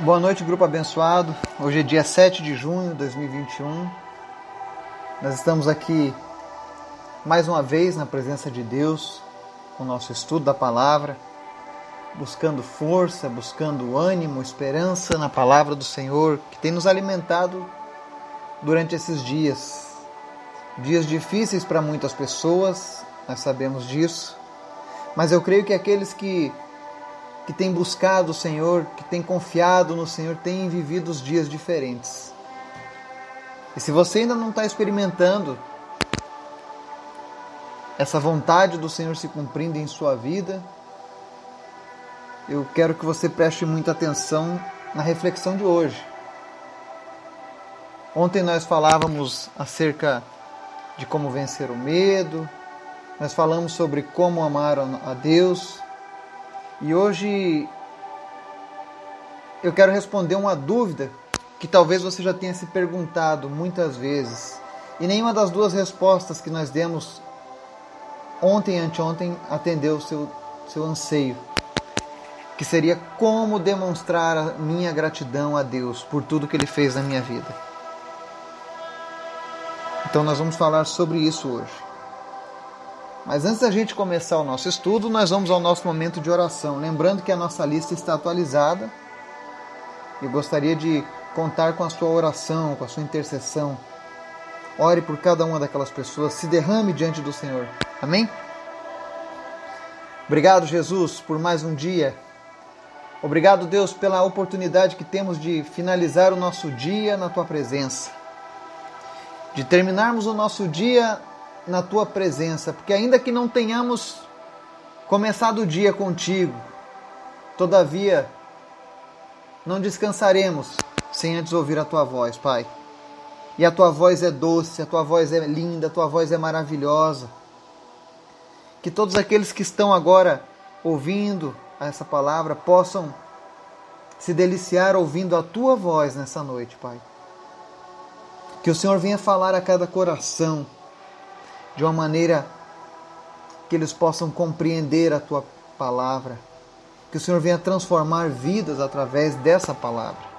Boa noite, grupo abençoado. Hoje é dia 7 de junho de 2021. Nós estamos aqui mais uma vez na presença de Deus, com o nosso estudo da palavra, buscando força, buscando ânimo, esperança na palavra do Senhor, que tem nos alimentado durante esses dias. Dias difíceis para muitas pessoas, nós sabemos disso, mas eu creio que aqueles que que tem buscado o Senhor, que tem confiado no Senhor, tem vivido os dias diferentes. E se você ainda não está experimentando essa vontade do Senhor se cumprindo em sua vida, eu quero que você preste muita atenção na reflexão de hoje. Ontem nós falávamos acerca de como vencer o medo, nós falamos sobre como amar a Deus e hoje eu quero responder uma dúvida que talvez você já tenha se perguntado muitas vezes. E nenhuma das duas respostas que nós demos ontem e anteontem atendeu o seu, seu anseio. Que seria como demonstrar a minha gratidão a Deus por tudo que Ele fez na minha vida. Então nós vamos falar sobre isso hoje. Mas antes da gente começar o nosso estudo, nós vamos ao nosso momento de oração. Lembrando que a nossa lista está atualizada. Eu gostaria de contar com a sua oração, com a sua intercessão. Ore por cada uma daquelas pessoas, se derrame diante do Senhor. Amém? Obrigado, Jesus, por mais um dia. Obrigado, Deus, pela oportunidade que temos de finalizar o nosso dia na tua presença. De terminarmos o nosso dia na tua presença, porque ainda que não tenhamos começado o dia contigo, todavia não descansaremos sem antes ouvir a tua voz, Pai. E a tua voz é doce, a tua voz é linda, a tua voz é maravilhosa. Que todos aqueles que estão agora ouvindo essa palavra possam se deliciar ouvindo a tua voz nessa noite, Pai. Que o Senhor venha falar a cada coração de uma maneira que eles possam compreender a tua palavra. Que o Senhor venha transformar vidas através dessa palavra.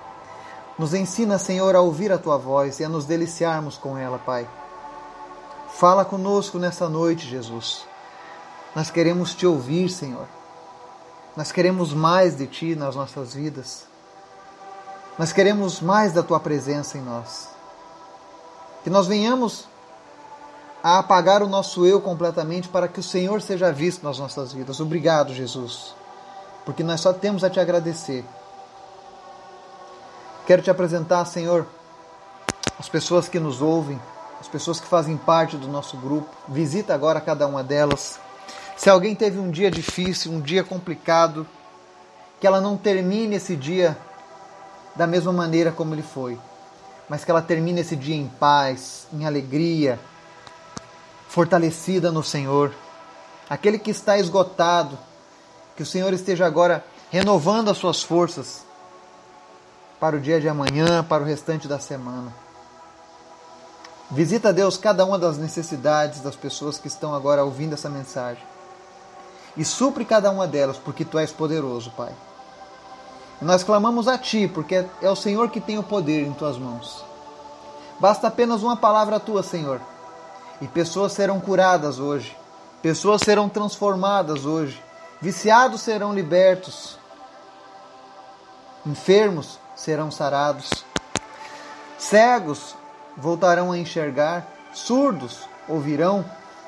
Nos ensina, Senhor, a ouvir a tua voz e a nos deliciarmos com ela, Pai. Fala conosco nessa noite, Jesus. Nós queremos te ouvir, Senhor. Nós queremos mais de ti nas nossas vidas. Nós queremos mais da tua presença em nós. Que nós venhamos a apagar o nosso eu completamente para que o Senhor seja visto nas nossas vidas. Obrigado, Jesus, porque nós só temos a te agradecer. Quero te apresentar, Senhor, as pessoas que nos ouvem, as pessoas que fazem parte do nosso grupo. Visita agora cada uma delas. Se alguém teve um dia difícil, um dia complicado, que ela não termine esse dia da mesma maneira como ele foi, mas que ela termine esse dia em paz, em alegria, fortalecida no Senhor. Aquele que está esgotado, que o Senhor esteja agora renovando as suas forças para o dia de amanhã, para o restante da semana. Visita, Deus, cada uma das necessidades das pessoas que estão agora ouvindo essa mensagem. E supre cada uma delas, porque Tu és poderoso, Pai. Nós clamamos a Ti, porque é o Senhor que tem o poder em Tuas mãos. Basta apenas uma palavra Tua, Senhor e pessoas serão curadas hoje. Pessoas serão transformadas hoje. Viciados serão libertos. Enfermos serão sarados. Cegos voltarão a enxergar. Surdos ouvirão.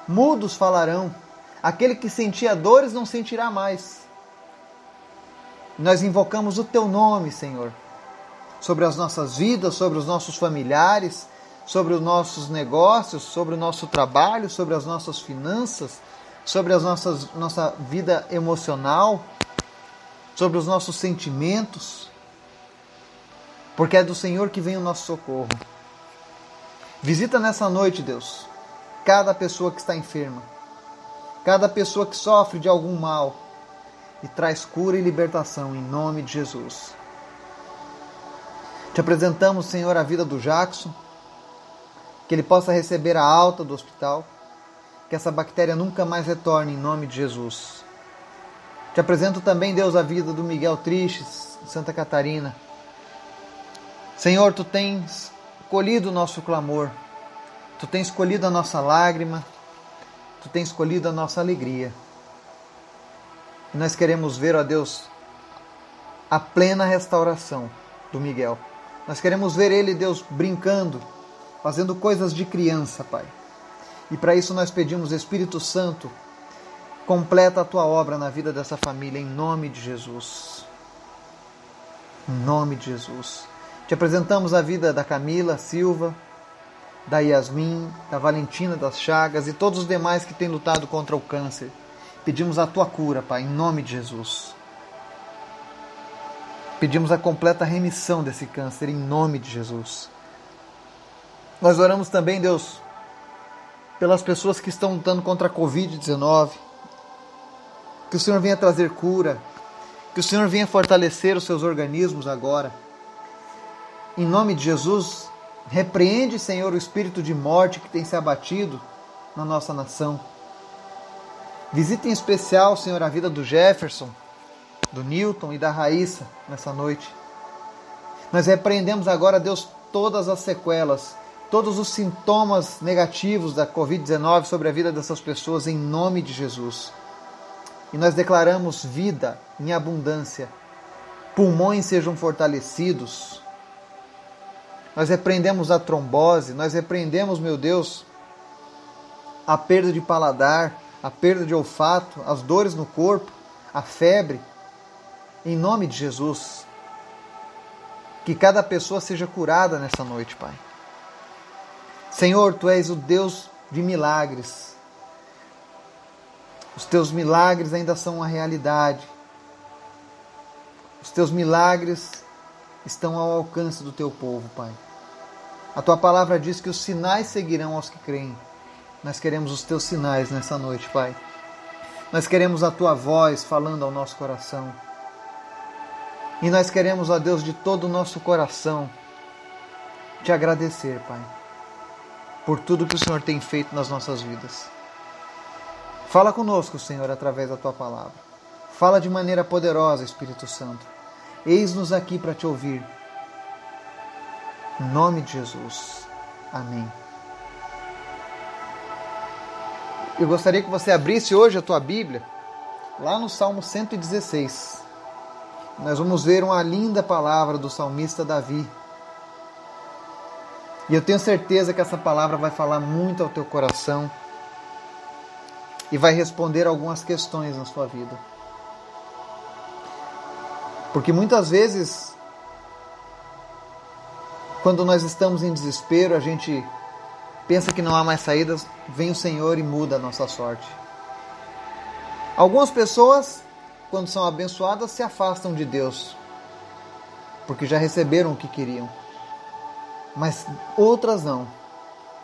Mudos falarão. Aquele que sentia dores não sentirá mais. Nós invocamos o teu nome, Senhor, sobre as nossas vidas, sobre os nossos familiares sobre os nossos negócios, sobre o nosso trabalho, sobre as nossas finanças, sobre a nossa vida emocional, sobre os nossos sentimentos, porque é do Senhor que vem o nosso socorro. Visita nessa noite, Deus, cada pessoa que está enferma, cada pessoa que sofre de algum mal e traz cura e libertação em nome de Jesus. Te apresentamos, Senhor, a vida do Jackson que ele possa receber a alta do hospital, que essa bactéria nunca mais retorne em nome de Jesus. Te apresento também, Deus, a vida do Miguel Tristes, Santa Catarina. Senhor, tu tens colhido o nosso clamor, tu tens colhido a nossa lágrima, tu tens colhido a nossa alegria. E nós queremos ver, ó Deus, a plena restauração do Miguel. Nós queremos ver ele, Deus, brincando, fazendo coisas de criança, Pai. E para isso nós pedimos, Espírito Santo, completa a tua obra na vida dessa família, em nome de Jesus. Em nome de Jesus. Te apresentamos a vida da Camila Silva, da Yasmin, da Valentina das Chagas e todos os demais que têm lutado contra o câncer. Pedimos a tua cura, Pai, em nome de Jesus. Pedimos a completa remissão desse câncer em nome de Jesus. Nós oramos também, Deus, pelas pessoas que estão lutando contra a Covid-19. Que o Senhor venha trazer cura. Que o Senhor venha fortalecer os seus organismos agora. Em nome de Jesus, repreende, Senhor, o espírito de morte que tem se abatido na nossa nação. Visita em especial, Senhor, a vida do Jefferson do Newton e da Raíssa nessa noite. Nós repreendemos agora, Deus, todas as sequelas, todos os sintomas negativos da Covid-19 sobre a vida dessas pessoas em nome de Jesus. E nós declaramos vida em abundância, pulmões sejam fortalecidos. Nós repreendemos a trombose, nós repreendemos, meu Deus, a perda de paladar, a perda de olfato, as dores no corpo, a febre, em nome de Jesus, que cada pessoa seja curada nessa noite, Pai. Senhor, Tu és o Deus de milagres. Os Teus milagres ainda são uma realidade. Os Teus milagres estão ao alcance do Teu povo, Pai. A Tua palavra diz que os sinais seguirão aos que creem. Nós queremos os Teus sinais nessa noite, Pai. Nós queremos a Tua voz falando ao nosso coração. E nós queremos, ó Deus, de todo o nosso coração, te agradecer, Pai, por tudo que o Senhor tem feito nas nossas vidas. Fala conosco, Senhor, através da tua palavra. Fala de maneira poderosa, Espírito Santo. Eis-nos aqui para te ouvir. Em nome de Jesus. Amém. Eu gostaria que você abrisse hoje a tua Bíblia, lá no Salmo 116 nós vamos ver uma linda palavra do salmista Davi. E eu tenho certeza que essa palavra vai falar muito ao teu coração e vai responder algumas questões na sua vida. Porque muitas vezes, quando nós estamos em desespero, a gente pensa que não há mais saídas, vem o Senhor e muda a nossa sorte. Algumas pessoas quando são abençoadas, se afastam de Deus, porque já receberam o que queriam. Mas outras não.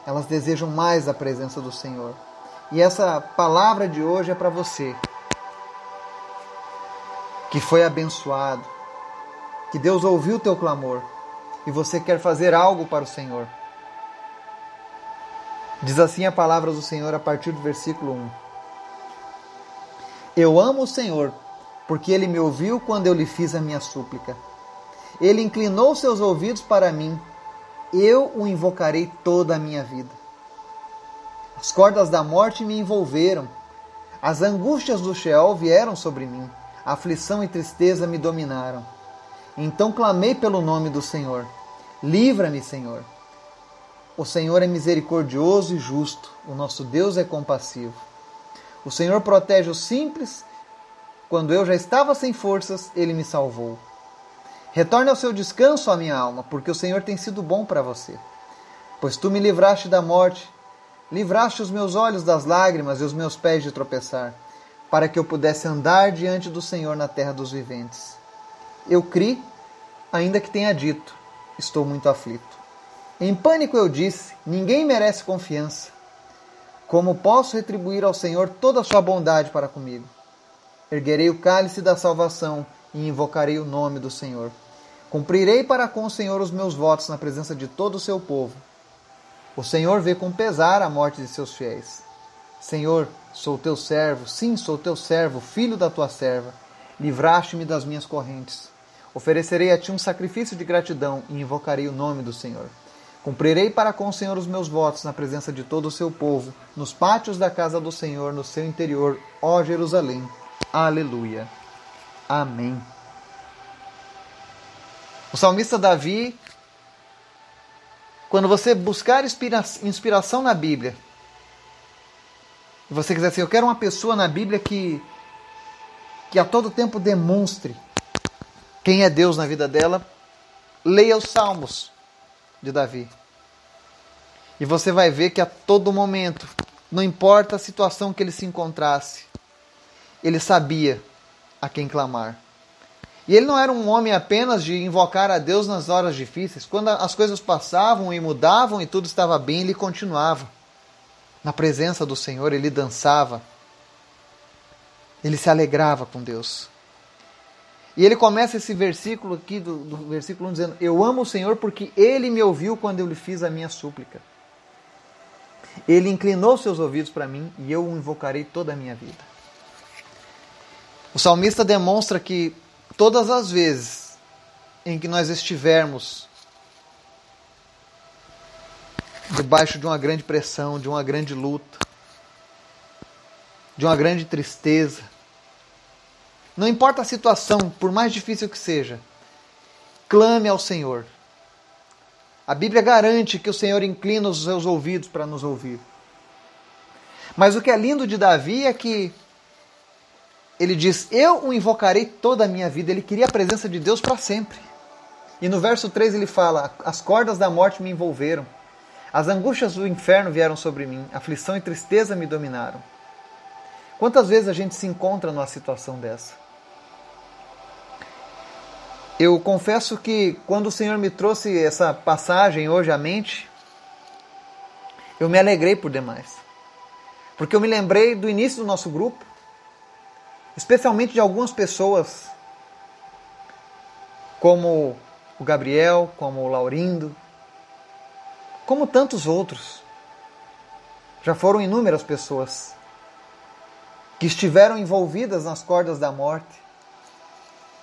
Elas desejam mais a presença do Senhor. E essa palavra de hoje é para você, que foi abençoado, que Deus ouviu o teu clamor e você quer fazer algo para o Senhor. Diz assim a palavra do Senhor a partir do versículo 1. Eu amo o Senhor porque ele me ouviu quando eu lhe fiz a minha súplica. Ele inclinou seus ouvidos para mim, eu o invocarei toda a minha vida. As cordas da morte me envolveram, as angústias do Sheol vieram sobre mim, aflição e tristeza me dominaram. Então clamei pelo nome do Senhor. Livra-me, Senhor. O Senhor é misericordioso e justo, o nosso Deus é compassivo. O Senhor protege os simples quando eu já estava sem forças, ele me salvou. Retorne ao seu descanso, a minha alma, porque o Senhor tem sido bom para você. Pois tu me livraste da morte, livraste os meus olhos das lágrimas e os meus pés de tropeçar, para que eu pudesse andar diante do Senhor na terra dos viventes. Eu criei, ainda que tenha dito, estou muito aflito. Em pânico eu disse: ninguém merece confiança. Como posso retribuir ao Senhor toda a sua bondade para comigo? Erguerei o cálice da salvação e invocarei o nome do Senhor. Cumprirei para com o Senhor os meus votos na presença de todo o seu povo. O Senhor vê com pesar a morte de seus fiéis. Senhor, sou teu servo, sim, sou teu servo, filho da tua serva. Livraste-me das minhas correntes. Oferecerei a ti um sacrifício de gratidão e invocarei o nome do Senhor. Cumprirei para com o Senhor os meus votos na presença de todo o seu povo, nos pátios da casa do Senhor, no seu interior, ó Jerusalém. Aleluia. Amém. O salmista Davi, quando você buscar inspiração na Bíblia, e você quiser assim, eu quero uma pessoa na Bíblia que, que a todo tempo demonstre quem é Deus na vida dela, leia os Salmos de Davi. E você vai ver que a todo momento, não importa a situação que ele se encontrasse, ele sabia a quem clamar. E ele não era um homem apenas de invocar a Deus nas horas difíceis. Quando as coisas passavam e mudavam e tudo estava bem, ele continuava. Na presença do Senhor, ele dançava. Ele se alegrava com Deus. E ele começa esse versículo aqui, do, do versículo 1, dizendo: Eu amo o Senhor porque ele me ouviu quando eu lhe fiz a minha súplica. Ele inclinou seus ouvidos para mim e eu o invocarei toda a minha vida. O salmista demonstra que todas as vezes em que nós estivermos debaixo de uma grande pressão, de uma grande luta, de uma grande tristeza, não importa a situação, por mais difícil que seja, clame ao Senhor. A Bíblia garante que o Senhor inclina os seus ouvidos para nos ouvir. Mas o que é lindo de Davi é que ele diz: Eu o invocarei toda a minha vida. Ele queria a presença de Deus para sempre. E no verso 3 ele fala: As cordas da morte me envolveram, as angústias do inferno vieram sobre mim, aflição e tristeza me dominaram. Quantas vezes a gente se encontra numa situação dessa? Eu confesso que quando o Senhor me trouxe essa passagem hoje à mente, eu me alegrei por demais. Porque eu me lembrei do início do nosso grupo, especialmente de algumas pessoas, como o Gabriel, como o Laurindo, como tantos outros. Já foram inúmeras pessoas que estiveram envolvidas nas cordas da morte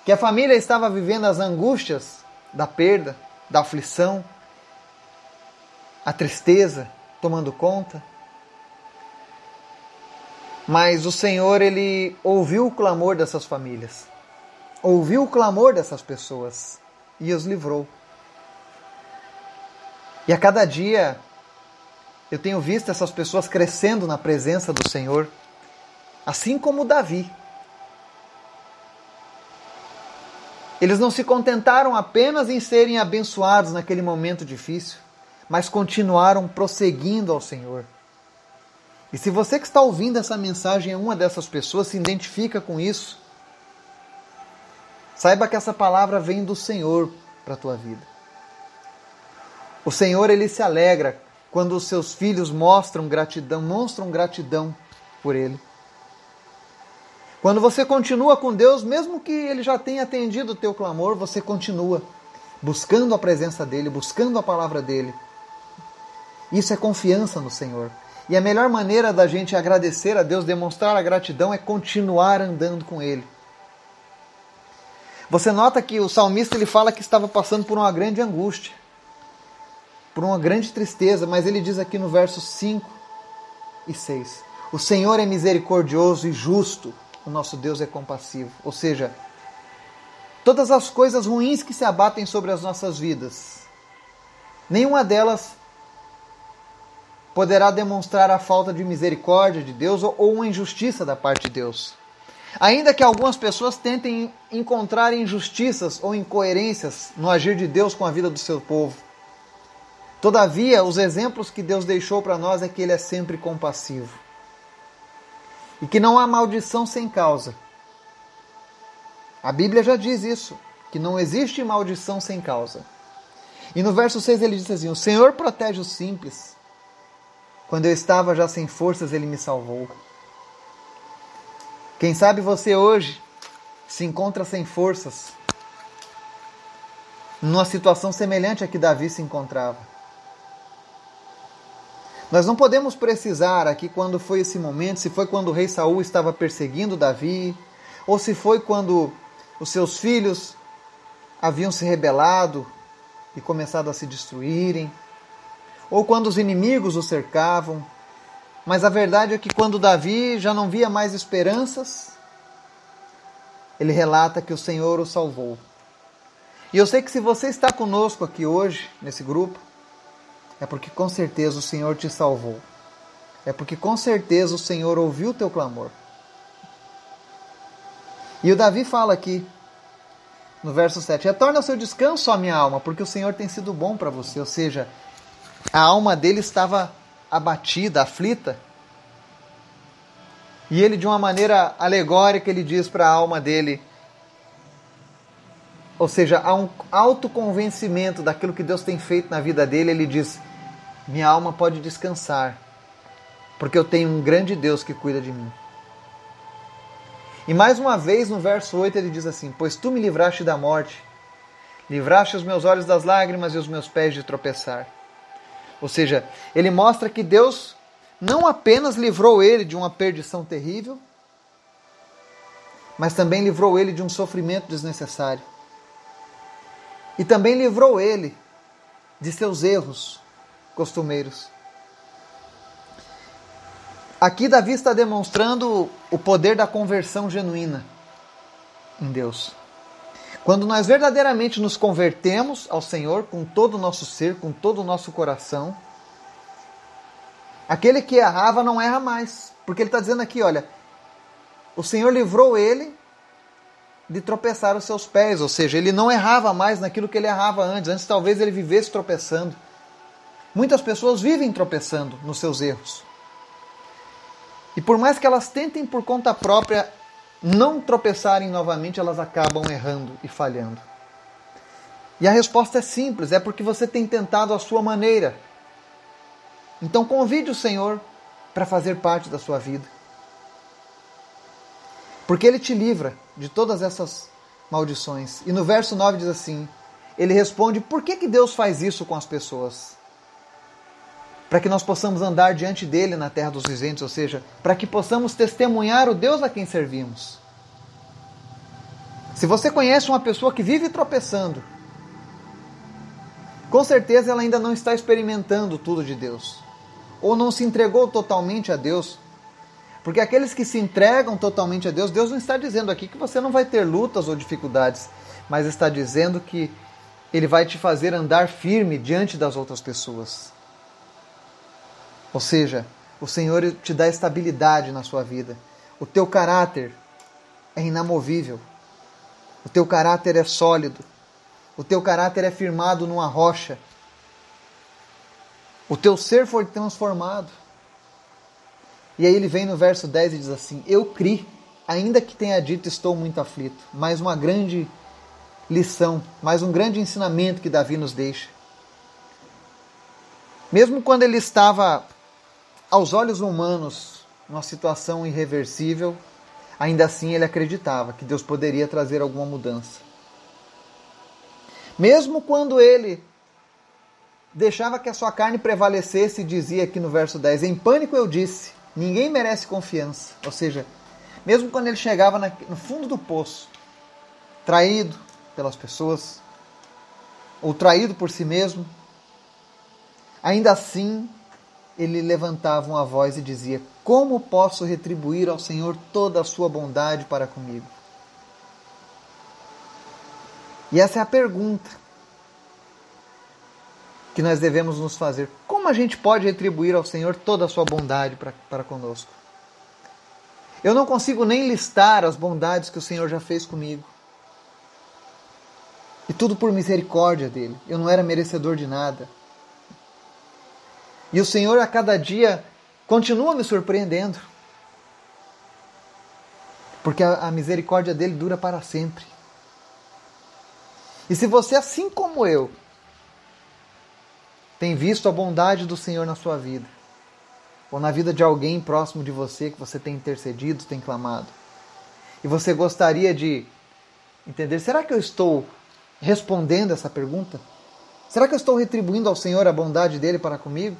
que a família estava vivendo as angústias da perda, da aflição, a tristeza tomando conta. Mas o Senhor, ele ouviu o clamor dessas famílias, ouviu o clamor dessas pessoas e os livrou. E a cada dia eu tenho visto essas pessoas crescendo na presença do Senhor, assim como Davi. Eles não se contentaram apenas em serem abençoados naquele momento difícil, mas continuaram prosseguindo ao Senhor. E se você que está ouvindo essa mensagem é uma dessas pessoas, se identifica com isso, saiba que essa palavra vem do Senhor para a tua vida. O Senhor ele se alegra quando os seus filhos mostram gratidão, mostram gratidão por ele. Quando você continua com Deus, mesmo que Ele já tenha atendido o teu clamor, você continua buscando a presença dEle, buscando a palavra dEle. Isso é confiança no Senhor. E a melhor maneira da gente agradecer a Deus, demonstrar a gratidão, é continuar andando com Ele. Você nota que o salmista ele fala que estava passando por uma grande angústia, por uma grande tristeza, mas ele diz aqui no verso 5 e 6: O Senhor é misericordioso e justo o nosso Deus é compassivo. Ou seja, todas as coisas ruins que se abatem sobre as nossas vidas, nenhuma delas poderá demonstrar a falta de misericórdia de Deus ou uma injustiça da parte de Deus. Ainda que algumas pessoas tentem encontrar injustiças ou incoerências no agir de Deus com a vida do seu povo. Todavia, os exemplos que Deus deixou para nós é que Ele é sempre compassivo e que não há maldição sem causa. A Bíblia já diz isso, que não existe maldição sem causa. E no verso 6 ele diz assim: O Senhor protege os simples. Quando eu estava já sem forças, ele me salvou. Quem sabe você hoje se encontra sem forças, numa situação semelhante a que Davi se encontrava. Nós não podemos precisar aqui quando foi esse momento, se foi quando o rei Saul estava perseguindo Davi, ou se foi quando os seus filhos haviam se rebelado e começado a se destruírem, ou quando os inimigos o cercavam. Mas a verdade é que quando Davi já não via mais esperanças, ele relata que o Senhor o salvou. E eu sei que se você está conosco aqui hoje, nesse grupo, é porque com certeza o Senhor te salvou. É porque com certeza o Senhor ouviu o teu clamor. E o Davi fala aqui, no verso 7, retorna ao seu descanso, a minha alma, porque o Senhor tem sido bom para você. Ou seja, a alma dele estava abatida, aflita. E ele, de uma maneira alegórica, ele diz para a alma dele, ou seja, há um autoconvencimento daquilo que Deus tem feito na vida dele, ele diz: Minha alma pode descansar, porque eu tenho um grande Deus que cuida de mim. E mais uma vez, no verso 8, ele diz assim: Pois tu me livraste da morte, livraste os meus olhos das lágrimas e os meus pés de tropeçar. Ou seja, ele mostra que Deus não apenas livrou ele de uma perdição terrível, mas também livrou ele de um sofrimento desnecessário. E também livrou ele de seus erros costumeiros. Aqui Davi está demonstrando o poder da conversão genuína em Deus. Quando nós verdadeiramente nos convertemos ao Senhor com todo o nosso ser, com todo o nosso coração, aquele que errava não erra mais. Porque ele está dizendo aqui: olha, o Senhor livrou ele de tropeçar os seus pés, ou seja, ele não errava mais naquilo que ele errava antes. Antes talvez ele vivesse tropeçando. Muitas pessoas vivem tropeçando nos seus erros. E por mais que elas tentem por conta própria não tropeçarem novamente, elas acabam errando e falhando. E a resposta é simples: é porque você tem tentado a sua maneira. Então convide o Senhor para fazer parte da sua vida. Porque Ele te livra de todas essas maldições. E no verso 9 diz assim: Ele responde: por que, que Deus faz isso com as pessoas? para que nós possamos andar diante dele na terra dos viventes, ou seja, para que possamos testemunhar o Deus a quem servimos. Se você conhece uma pessoa que vive tropeçando, com certeza ela ainda não está experimentando tudo de Deus, ou não se entregou totalmente a Deus. Porque aqueles que se entregam totalmente a Deus, Deus não está dizendo aqui que você não vai ter lutas ou dificuldades, mas está dizendo que Ele vai te fazer andar firme diante das outras pessoas. Ou seja, o Senhor te dá estabilidade na sua vida. O teu caráter é inamovível. O teu caráter é sólido. O teu caráter é firmado numa rocha. O teu ser foi transformado. E aí ele vem no verso 10 e diz assim: Eu criei, ainda que tenha dito estou muito aflito. Mais uma grande lição, mais um grande ensinamento que Davi nos deixa. Mesmo quando ele estava aos olhos humanos, uma situação irreversível, ainda assim ele acreditava que Deus poderia trazer alguma mudança. Mesmo quando ele deixava que a sua carne prevalecesse, dizia aqui no verso 10: Em pânico eu disse, ninguém merece confiança. Ou seja, mesmo quando ele chegava no fundo do poço, traído pelas pessoas, ou traído por si mesmo, ainda assim ele levantava uma voz e dizia: Como posso retribuir ao Senhor toda a sua bondade para comigo? E essa é a pergunta que nós devemos nos fazer. Como a gente pode retribuir ao Senhor toda a sua bondade para, para conosco? Eu não consigo nem listar as bondades que o Senhor já fez comigo. E tudo por misericórdia dele. Eu não era merecedor de nada. E o Senhor a cada dia continua me surpreendendo. Porque a, misericórdia dele dura para sempre. E se você, assim como eu, tem visto a bondade do Senhor na sua vida, ou na vida de alguém próximo de você que você tem intercedido, tem clamado, e você gostaria de entender: será que eu estou respondendo essa pergunta? Será que eu estou retribuindo ao Senhor a bondade dele para comigo?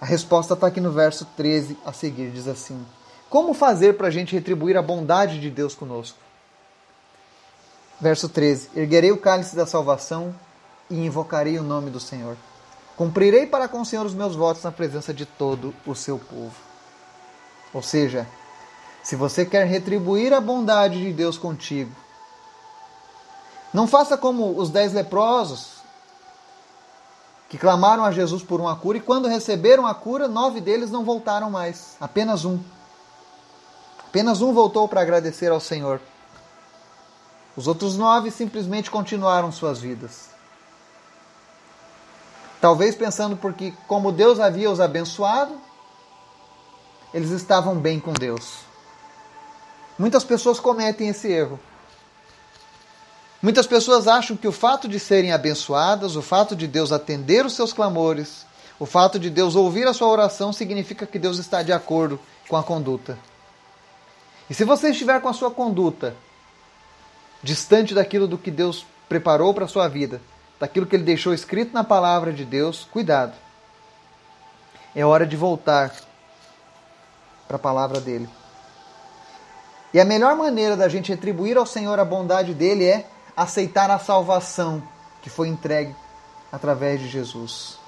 A resposta está aqui no verso 13 a seguir, diz assim: Como fazer para a gente retribuir a bondade de Deus conosco? Verso 13: Erguerei o cálice da salvação e invocarei o nome do Senhor. Cumprirei para com o Senhor os meus votos na presença de todo o seu povo. Ou seja, se você quer retribuir a bondade de Deus contigo, não faça como os dez leprosos que clamaram a Jesus por uma cura e quando receberam a cura, nove deles não voltaram mais, apenas um. Apenas um voltou para agradecer ao Senhor. Os outros nove simplesmente continuaram suas vidas. Talvez pensando porque, como Deus havia os abençoado, eles estavam bem com Deus. Muitas pessoas cometem esse erro. Muitas pessoas acham que o fato de serem abençoadas, o fato de Deus atender os seus clamores, o fato de Deus ouvir a sua oração significa que Deus está de acordo com a conduta. E se você estiver com a sua conduta distante daquilo do que Deus preparou para a sua vida, daquilo que ele deixou escrito na palavra de Deus, cuidado. É hora de voltar para a palavra dele. E a melhor maneira da gente retribuir ao Senhor a bondade dele é aceitar a salvação que foi entregue através de Jesus.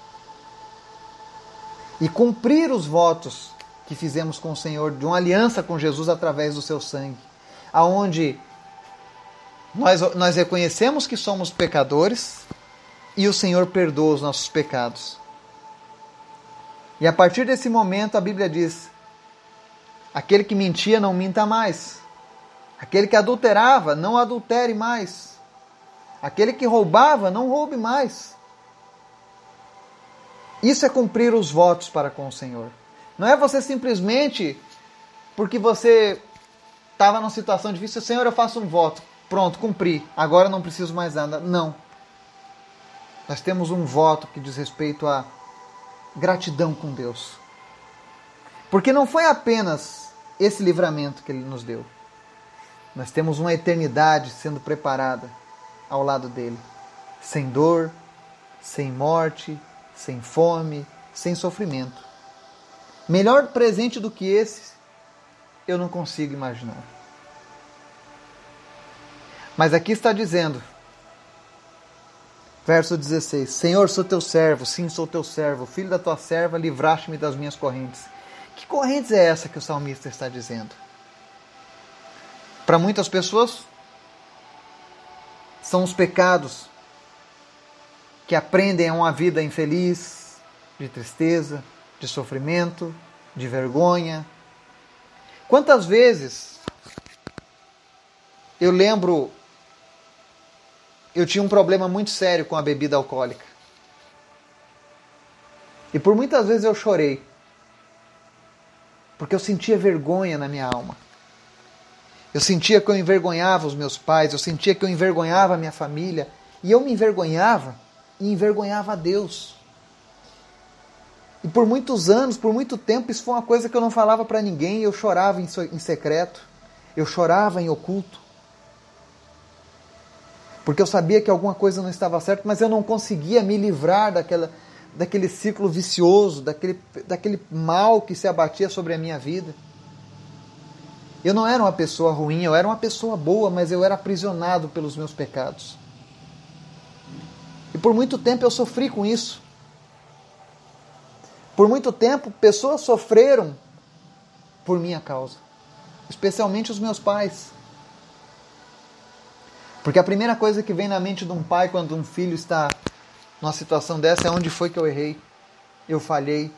E cumprir os votos que fizemos com o Senhor, de uma aliança com Jesus através do seu sangue, aonde nós, nós reconhecemos que somos pecadores e o Senhor perdoa os nossos pecados. E a partir desse momento a Bíblia diz: aquele que mentia não minta mais, aquele que adulterava não adultere mais, aquele que roubava não roube mais. Isso é cumprir os votos para com o Senhor. Não é você simplesmente porque você estava numa situação difícil, Senhor, eu faço um voto. Pronto, cumpri. Agora não preciso mais nada. Não. Nós temos um voto que diz respeito à gratidão com Deus. Porque não foi apenas esse livramento que Ele nos deu. Nós temos uma eternidade sendo preparada ao lado dele. Sem dor, sem morte, sem fome, sem sofrimento. Melhor presente do que esse, eu não consigo imaginar. Mas aqui está dizendo, verso 16: Senhor, sou teu servo, sim, sou teu servo, filho da tua serva, livraste-me das minhas correntes. Que correntes é essa que o salmista está dizendo? Para muitas pessoas, são os pecados que aprendem a uma vida infeliz, de tristeza, de sofrimento, de vergonha. Quantas vezes eu lembro eu tinha um problema muito sério com a bebida alcoólica. E por muitas vezes eu chorei. Porque eu sentia vergonha na minha alma. Eu sentia que eu envergonhava os meus pais, eu sentia que eu envergonhava a minha família. E eu me envergonhava e envergonhava a Deus. E por muitos anos, por muito tempo, isso foi uma coisa que eu não falava para ninguém, eu chorava em secreto, eu chorava em oculto porque eu sabia que alguma coisa não estava certa, mas eu não conseguia me livrar daquela, daquele ciclo vicioso, daquele, daquele mal que se abatia sobre a minha vida. Eu não era uma pessoa ruim, eu era uma pessoa boa, mas eu era aprisionado pelos meus pecados. E por muito tempo eu sofri com isso. Por muito tempo, pessoas sofreram por minha causa, especialmente os meus pais. Porque a primeira coisa que vem na mente de um pai quando um filho está numa situação dessa é onde foi que eu errei, eu falhei.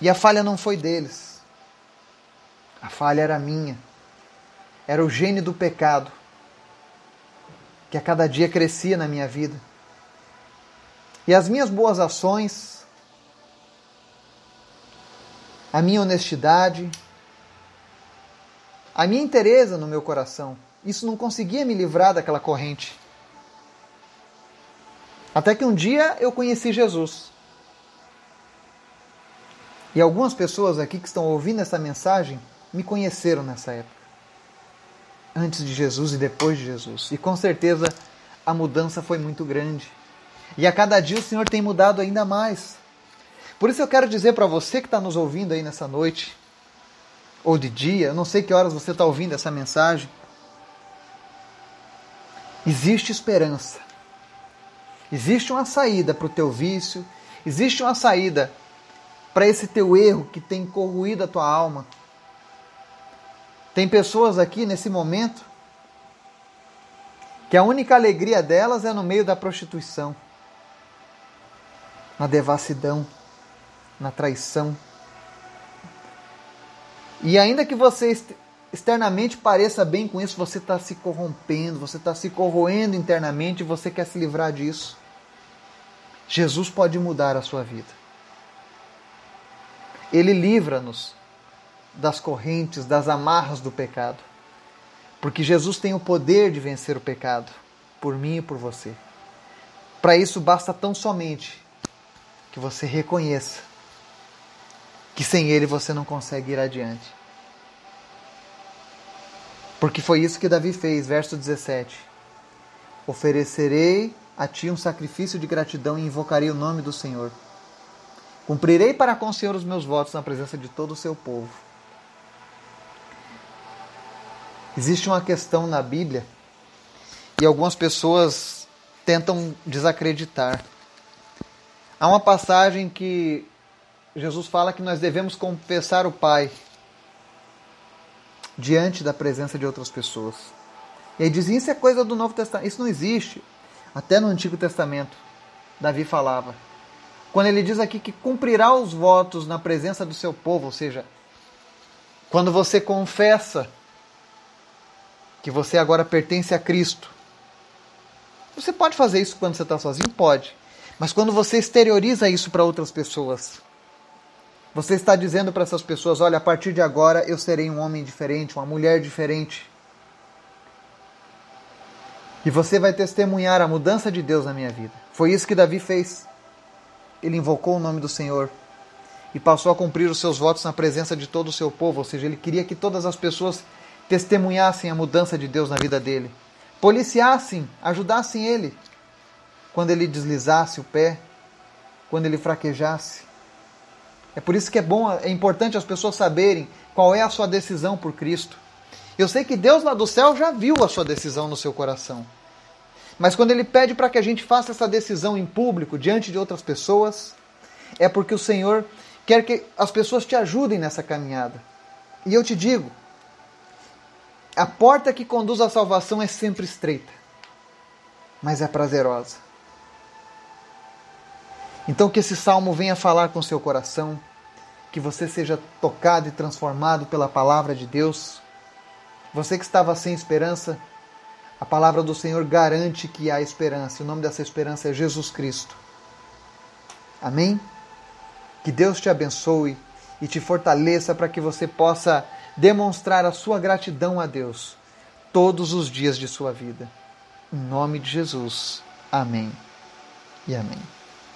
E a falha não foi deles. A falha era minha. Era o gene do pecado que a cada dia crescia na minha vida. E as minhas boas ações, a minha honestidade, a minha interesa no meu coração isso não conseguia me livrar daquela corrente. Até que um dia eu conheci Jesus. E algumas pessoas aqui que estão ouvindo essa mensagem me conheceram nessa época. Antes de Jesus e depois de Jesus. E com certeza a mudança foi muito grande. E a cada dia o Senhor tem mudado ainda mais. Por isso eu quero dizer para você que está nos ouvindo aí nessa noite, ou de dia, eu não sei que horas você está ouvindo essa mensagem, existe esperança. Existe uma saída para o teu vício, existe uma saída para esse teu erro que tem corroído a tua alma. Tem pessoas aqui nesse momento que a única alegria delas é no meio da prostituição, na devassidão, na traição. E ainda que você externamente pareça bem com isso, você está se corrompendo, você está se corroendo internamente e você quer se livrar disso. Jesus pode mudar a sua vida. Ele livra-nos das correntes, das amarras do pecado. Porque Jesus tem o poder de vencer o pecado, por mim e por você. Para isso basta tão somente que você reconheça que sem Ele você não consegue ir adiante. Porque foi isso que Davi fez, verso 17: Oferecerei a ti um sacrifício de gratidão e invocarei o nome do Senhor. Cumprirei para com o Senhor os meus votos na presença de todo o seu povo. Existe uma questão na Bíblia e algumas pessoas tentam desacreditar. Há uma passagem que Jesus fala que nós devemos confessar o Pai diante da presença de outras pessoas. E aí dizem, isso é coisa do Novo Testamento. Isso não existe. Até no Antigo Testamento, Davi falava. Quando ele diz aqui que cumprirá os votos na presença do seu povo, ou seja, quando você confessa que você agora pertence a Cristo. Você pode fazer isso quando você está sozinho? Pode. Mas quando você exterioriza isso para outras pessoas, você está dizendo para essas pessoas: olha, a partir de agora eu serei um homem diferente, uma mulher diferente. E você vai testemunhar a mudança de Deus na minha vida. Foi isso que Davi fez. Ele invocou o nome do Senhor e passou a cumprir os seus votos na presença de todo o seu povo, ou seja, ele queria que todas as pessoas testemunhassem a mudança de Deus na vida dele, policiassem, ajudassem ele quando ele deslizasse o pé, quando ele fraquejasse. É por isso que é bom, é importante as pessoas saberem qual é a sua decisão por Cristo. Eu sei que Deus lá do céu já viu a sua decisão no seu coração. Mas quando ele pede para que a gente faça essa decisão em público, diante de outras pessoas, é porque o Senhor quer que as pessoas te ajudem nessa caminhada. E eu te digo, a porta que conduz à salvação é sempre estreita, mas é prazerosa. Então que esse salmo venha falar com seu coração, que você seja tocado e transformado pela palavra de Deus. Você que estava sem esperança, a palavra do Senhor garante que há esperança. O nome dessa esperança é Jesus Cristo. Amém? Que Deus te abençoe e te fortaleça para que você possa demonstrar a sua gratidão a Deus todos os dias de sua vida. Em nome de Jesus. Amém e amém.